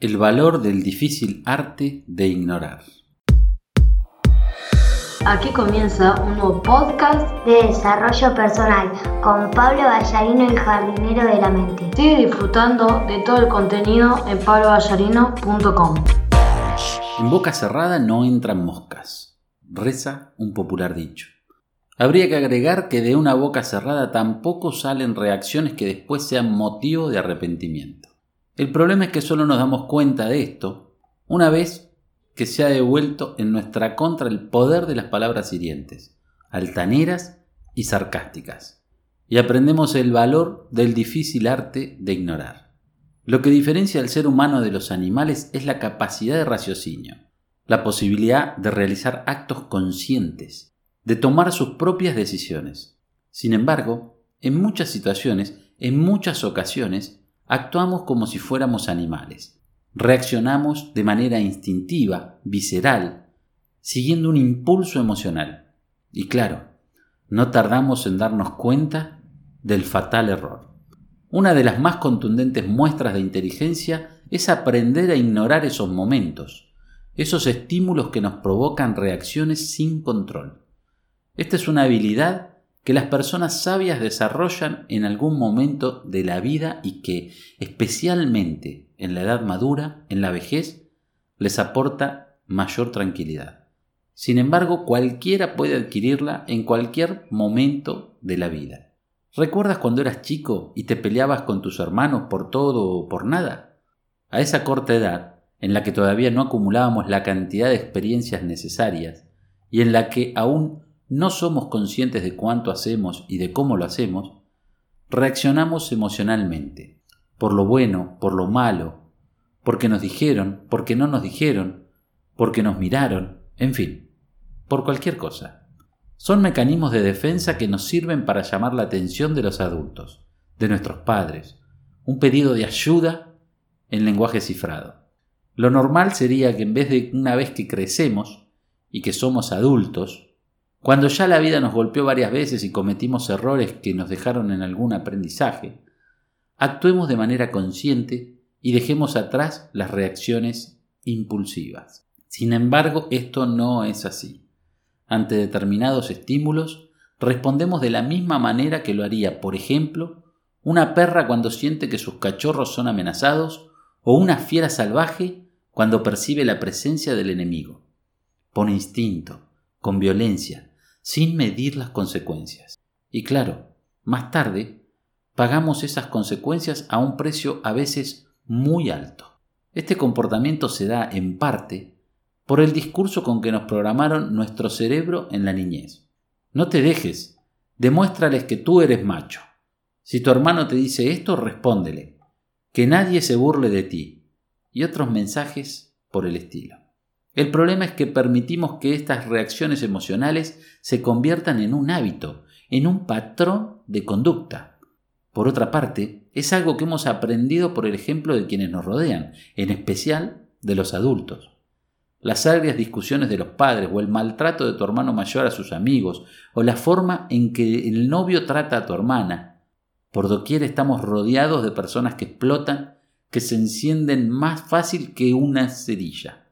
El valor del difícil arte de ignorar. Aquí comienza un nuevo podcast de desarrollo personal con Pablo Ballarino, el jardinero de la mente. Sigue disfrutando de todo el contenido en pabloballarino.com. En boca cerrada no entran moscas, reza un popular dicho. Habría que agregar que de una boca cerrada tampoco salen reacciones que después sean motivo de arrepentimiento. El problema es que solo nos damos cuenta de esto una vez que se ha devuelto en nuestra contra el poder de las palabras hirientes, altaneras y sarcásticas, y aprendemos el valor del difícil arte de ignorar. Lo que diferencia al ser humano de los animales es la capacidad de raciocinio, la posibilidad de realizar actos conscientes, de tomar sus propias decisiones. Sin embargo, en muchas situaciones, en muchas ocasiones, actuamos como si fuéramos animales. Reaccionamos de manera instintiva, visceral, siguiendo un impulso emocional. Y claro, no tardamos en darnos cuenta del fatal error. Una de las más contundentes muestras de inteligencia es aprender a ignorar esos momentos, esos estímulos que nos provocan reacciones sin control. Esta es una habilidad que las personas sabias desarrollan en algún momento de la vida y que, especialmente en la edad madura, en la vejez, les aporta mayor tranquilidad. Sin embargo, cualquiera puede adquirirla en cualquier momento de la vida. ¿Recuerdas cuando eras chico y te peleabas con tus hermanos por todo o por nada? A esa corta edad, en la que todavía no acumulábamos la cantidad de experiencias necesarias y en la que aún no somos conscientes de cuánto hacemos y de cómo lo hacemos, reaccionamos emocionalmente, por lo bueno, por lo malo, porque nos dijeron, porque no nos dijeron, porque nos miraron, en fin, por cualquier cosa. Son mecanismos de defensa que nos sirven para llamar la atención de los adultos, de nuestros padres, un pedido de ayuda en lenguaje cifrado. Lo normal sería que en vez de una vez que crecemos y que somos adultos, cuando ya la vida nos golpeó varias veces y cometimos errores que nos dejaron en algún aprendizaje, actuemos de manera consciente y dejemos atrás las reacciones impulsivas. Sin embargo, esto no es así. Ante determinados estímulos, respondemos de la misma manera que lo haría, por ejemplo, una perra cuando siente que sus cachorros son amenazados o una fiera salvaje cuando percibe la presencia del enemigo. Por instinto, con violencia, sin medir las consecuencias. Y claro, más tarde, pagamos esas consecuencias a un precio a veces muy alto. Este comportamiento se da, en parte, por el discurso con que nos programaron nuestro cerebro en la niñez. No te dejes, demuéstrales que tú eres macho. Si tu hermano te dice esto, respóndele, que nadie se burle de ti, y otros mensajes por el estilo. El problema es que permitimos que estas reacciones emocionales se conviertan en un hábito, en un patrón de conducta. Por otra parte, es algo que hemos aprendido por el ejemplo de quienes nos rodean, en especial de los adultos. Las agrias discusiones de los padres o el maltrato de tu hermano mayor a sus amigos o la forma en que el novio trata a tu hermana. Por doquier estamos rodeados de personas que explotan, que se encienden más fácil que una cerilla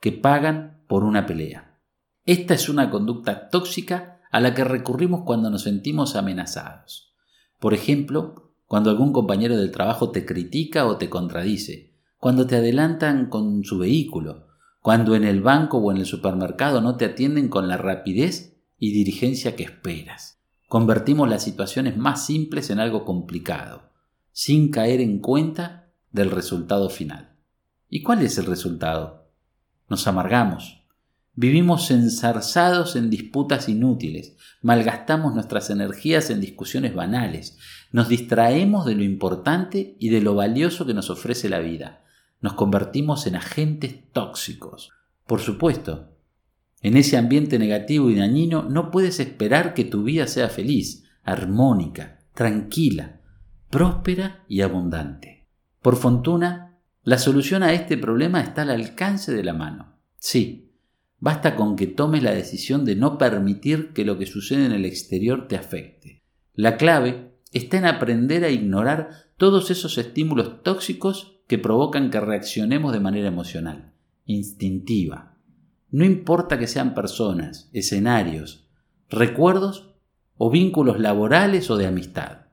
que pagan por una pelea. Esta es una conducta tóxica a la que recurrimos cuando nos sentimos amenazados. Por ejemplo, cuando algún compañero del trabajo te critica o te contradice, cuando te adelantan con su vehículo, cuando en el banco o en el supermercado no te atienden con la rapidez y dirigencia que esperas. Convertimos las situaciones más simples en algo complicado, sin caer en cuenta del resultado final. ¿Y cuál es el resultado? Nos amargamos. Vivimos enzarzados en disputas inútiles, malgastamos nuestras energías en discusiones banales, nos distraemos de lo importante y de lo valioso que nos ofrece la vida, nos convertimos en agentes tóxicos. Por supuesto, en ese ambiente negativo y dañino no puedes esperar que tu vida sea feliz, armónica, tranquila, próspera y abundante. Por fortuna, la solución a este problema está al alcance de la mano. Sí, basta con que tomes la decisión de no permitir que lo que sucede en el exterior te afecte. La clave está en aprender a ignorar todos esos estímulos tóxicos que provocan que reaccionemos de manera emocional, instintiva. No importa que sean personas, escenarios, recuerdos o vínculos laborales o de amistad.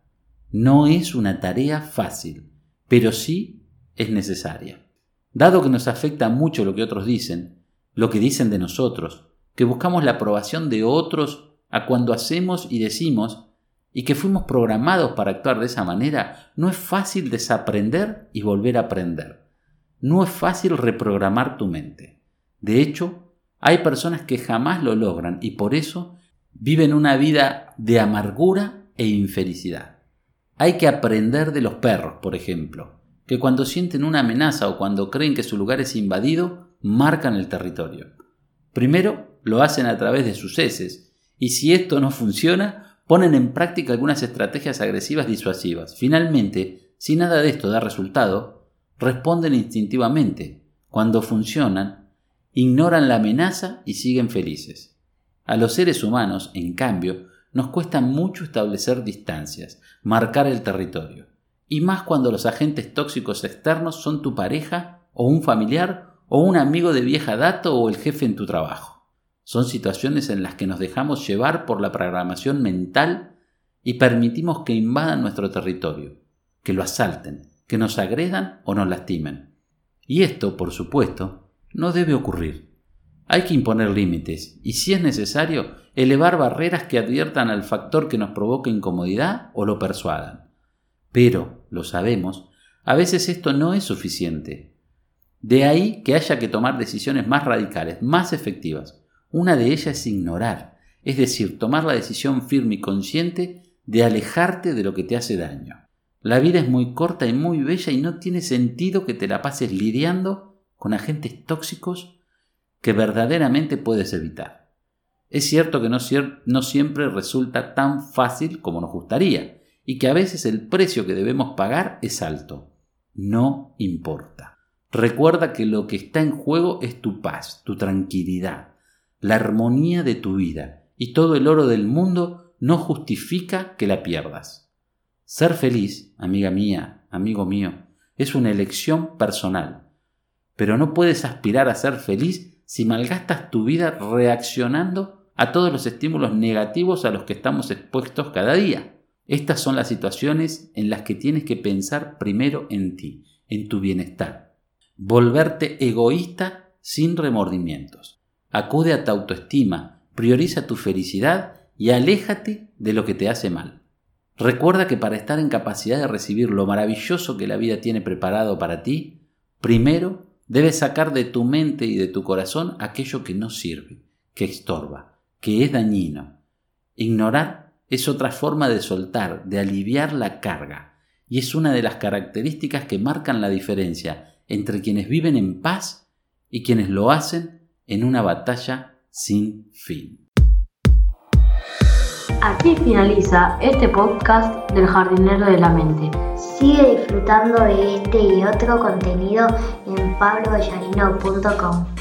No es una tarea fácil, pero sí es necesaria. Dado que nos afecta mucho lo que otros dicen, lo que dicen de nosotros, que buscamos la aprobación de otros a cuando hacemos y decimos, y que fuimos programados para actuar de esa manera, no es fácil desaprender y volver a aprender. No es fácil reprogramar tu mente. De hecho, hay personas que jamás lo logran y por eso viven una vida de amargura e infelicidad. Hay que aprender de los perros, por ejemplo, que cuando sienten una amenaza o cuando creen que su lugar es invadido, marcan el territorio. Primero, lo hacen a través de sus heces, y si esto no funciona, ponen en práctica algunas estrategias agresivas disuasivas. Finalmente, si nada de esto da resultado, responden instintivamente. Cuando funcionan, ignoran la amenaza y siguen felices. A los seres humanos, en cambio, nos cuesta mucho establecer distancias, marcar el territorio. Y más cuando los agentes tóxicos externos son tu pareja o un familiar o un amigo de vieja data o el jefe en tu trabajo. Son situaciones en las que nos dejamos llevar por la programación mental y permitimos que invadan nuestro territorio, que lo asalten, que nos agredan o nos lastimen. Y esto, por supuesto, no debe ocurrir. Hay que imponer límites y, si es necesario, elevar barreras que adviertan al factor que nos provoca incomodidad o lo persuadan. Pero, lo sabemos, a veces esto no es suficiente. De ahí que haya que tomar decisiones más radicales, más efectivas. Una de ellas es ignorar, es decir, tomar la decisión firme y consciente de alejarte de lo que te hace daño. La vida es muy corta y muy bella y no tiene sentido que te la pases lidiando con agentes tóxicos que verdaderamente puedes evitar. Es cierto que no, no, siempre resulta tan fácil como nos gustaría y que a veces el precio que debemos pagar es alto. No importa. Recuerda que lo que está en juego es tu paz, tu tranquilidad, la armonía de tu vida y todo el oro del mundo no justifica que la pierdas. Ser feliz, amiga mía, amigo mío, es una elección personal, pero no puedes aspirar a ser feliz si malgastas tu vida reaccionando a todos los estímulos negativos a los que estamos expuestos cada día. Estas son las situaciones en las que tienes que pensar primero en ti, en tu bienestar. Volverte egoísta sin remordimientos. Acude a tu autoestima, prioriza tu felicidad y aléjate de lo que te hace mal. Recuerda que para estar en capacidad de recibir lo maravilloso que la vida tiene preparado para ti, primero debes sacar de tu mente y de tu corazón aquello que no sirve, que estorba, que es dañino. Ignorar es otra forma de soltar, de aliviar la carga, y es una de las características que marcan la diferencia entre quienes viven en paz y quienes lo hacen en una batalla sin fin. Aquí finaliza este podcast del jardinero de la mente. Sigue disfrutando de este y otro contenido en pablovallarino.com.